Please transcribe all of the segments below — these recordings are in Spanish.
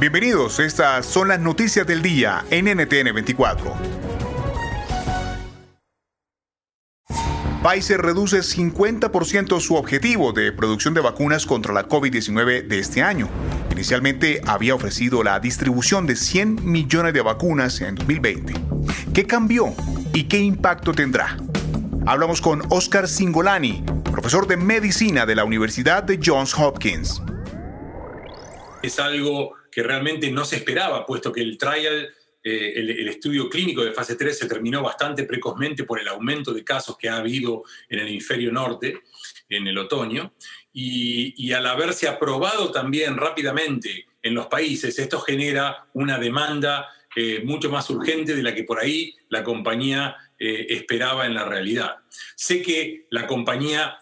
Bienvenidos, estas son las noticias del día en NTN 24. Pfizer reduce 50% su objetivo de producción de vacunas contra la COVID-19 de este año. Inicialmente había ofrecido la distribución de 100 millones de vacunas en 2020. ¿Qué cambió y qué impacto tendrá? Hablamos con Oscar Singolani, profesor de medicina de la Universidad de Johns Hopkins. Es algo que realmente no se esperaba, puesto que el trial, eh, el, estudio clínico de fase 3 se terminó bastante precozmente por el aumento de casos que ha habido en el hemisferio norte en el otoño, y, al haberse aprobado también rápidamente en los países, esto genera una demanda eh, mucho más urgente de la que por ahí la compañía eh, esperaba en la realidad. Sé que la compañía,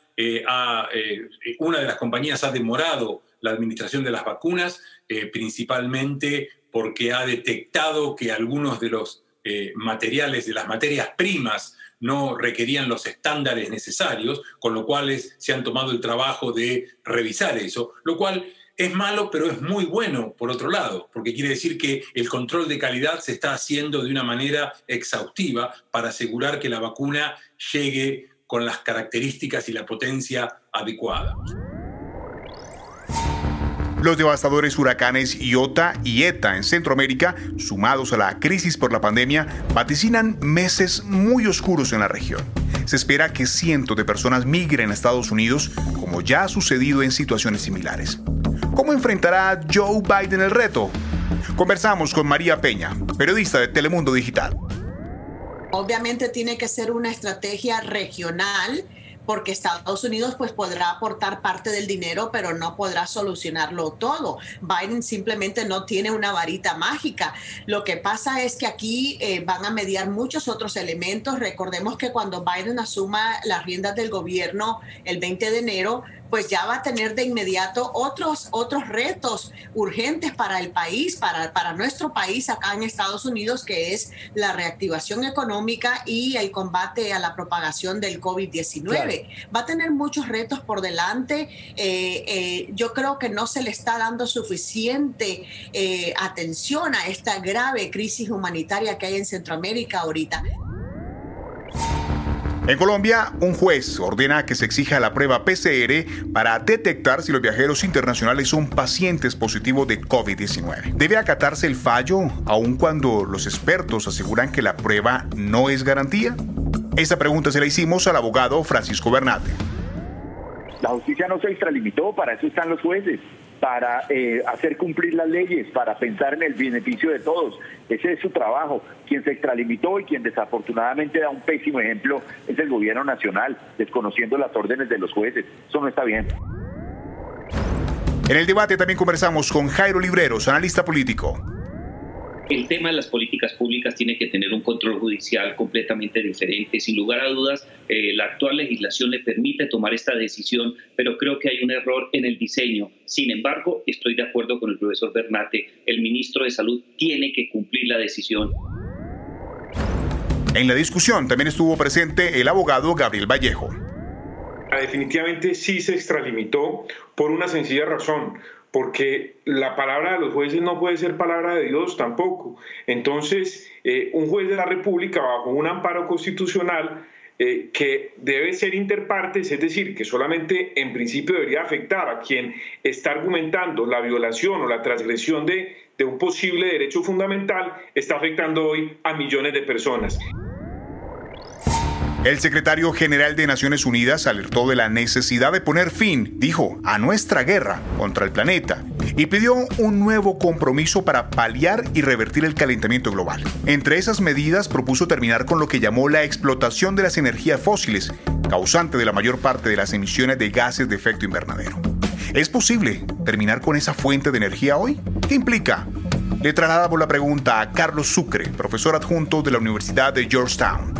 una de las compañías ha demorado la administración de las vacunas, eh, principalmente porque ha detectado que algunos de los eh, materiales, de las materias primas, no requerían los estándares necesarios, con lo cual se han tomado el trabajo de revisar eso, lo cual es malo, pero es muy bueno, por otro lado, porque quiere decir que el control de calidad se está haciendo de una manera exhaustiva para asegurar que la vacuna llegue con las características y la potencia adecuada. Los devastadores huracanes Iota y Eta en Centroamérica, sumados a la crisis por la pandemia, vaticinan meses muy oscuros en la región. Se espera que cientos de personas migren a Estados Unidos, como ya ha sucedido en situaciones similares. ¿Cómo enfrentará Joe Biden el reto? Conversamos con María Peña, periodista de Telemundo Digital. Obviamente tiene que ser una estrategia regional porque Estados Unidos pues podrá aportar parte del dinero, pero no podrá solucionarlo todo. Biden simplemente no tiene una varita mágica. Lo que pasa es que aquí eh, van a mediar muchos otros elementos. Recordemos que cuando Biden asuma las riendas del gobierno el 20 de enero, pues ya va a tener de inmediato otros, otros retos urgentes para el país, para, para nuestro país acá en Estados Unidos, que es la reactivación económica y el combate a la propagación del COVID-19. Claro. Va a tener muchos retos por delante. Eh, eh, yo creo que no se le está dando suficiente eh, atención a esta grave crisis humanitaria que hay en Centroamérica ahorita. En Colombia, un juez ordena que se exija la prueba PCR para detectar si los viajeros internacionales son pacientes positivos de COVID-19. ¿Debe acatarse el fallo aun cuando los expertos aseguran que la prueba no es garantía? Esta pregunta se la hicimos al abogado Francisco Bernate. La justicia no se extralimitó, para eso están los jueces para eh, hacer cumplir las leyes, para pensar en el beneficio de todos. Ese es su trabajo. Quien se extralimitó y quien desafortunadamente da un pésimo ejemplo es el gobierno nacional, desconociendo las órdenes de los jueces. Eso no está bien. En el debate también conversamos con Jairo Libreros, analista político. El tema de las políticas públicas tiene que tener un control judicial completamente diferente. Sin lugar a dudas, eh, la actual legislación le permite tomar esta decisión, pero creo que hay un error en el diseño. Sin embargo, estoy de acuerdo con el profesor Bernate. El ministro de Salud tiene que cumplir la decisión. En la discusión también estuvo presente el abogado Gabriel Vallejo. Definitivamente sí se extralimitó por una sencilla razón porque la palabra de los jueces no puede ser palabra de Dios tampoco. Entonces, eh, un juez de la República, bajo un amparo constitucional, eh, que debe ser interpartes, es decir, que solamente en principio debería afectar a quien está argumentando la violación o la transgresión de, de un posible derecho fundamental, está afectando hoy a millones de personas. El secretario general de Naciones Unidas alertó de la necesidad de poner fin, dijo, a nuestra guerra contra el planeta y pidió un nuevo compromiso para paliar y revertir el calentamiento global. Entre esas medidas propuso terminar con lo que llamó la explotación de las energías fósiles, causante de la mayor parte de las emisiones de gases de efecto invernadero. ¿Es posible terminar con esa fuente de energía hoy? ¿Qué implica? Le trasladamos la pregunta a Carlos Sucre, profesor adjunto de la Universidad de Georgetown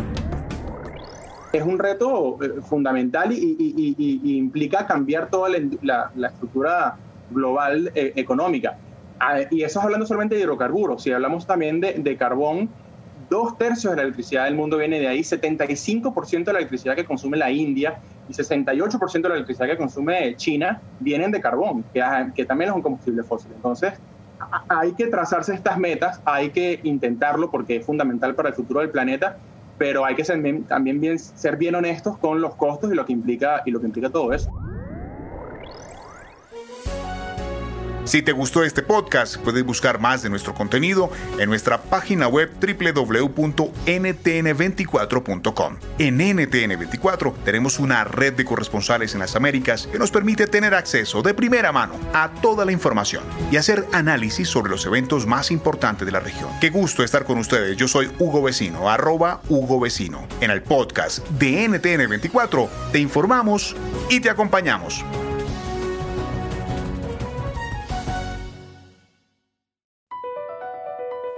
es un reto eh, fundamental y, implica cambiar toda la, estructura global eh, económica. Ah, y eso es hablando solamente de hidrocarburos. Si hablamos también de, carbón, dos tercios de la electricidad del mundo viene de ahí, 75% de la electricidad que consume la India y 68% de la electricidad que consume China vienen de carbón, que, que también es un combustible fósil. Entonces, hay que trazarse estas metas, hay que intentarlo porque es fundamental para el futuro del planeta pero hay que ser también bien, ser bien honestos con los costos y lo que implica, y lo que implica todo eso. Si te gustó este podcast, puedes buscar más de nuestro contenido en nuestra página web www.ntn24.com. En NTN24 tenemos una red de corresponsales en las Américas que nos permite tener acceso de primera mano a toda la información y hacer análisis sobre los eventos más importantes de la región. Qué gusto estar con ustedes. Yo soy Hugo Vecino, arroba Hugo Vecino. En el podcast de NTN24 te informamos y te acompañamos.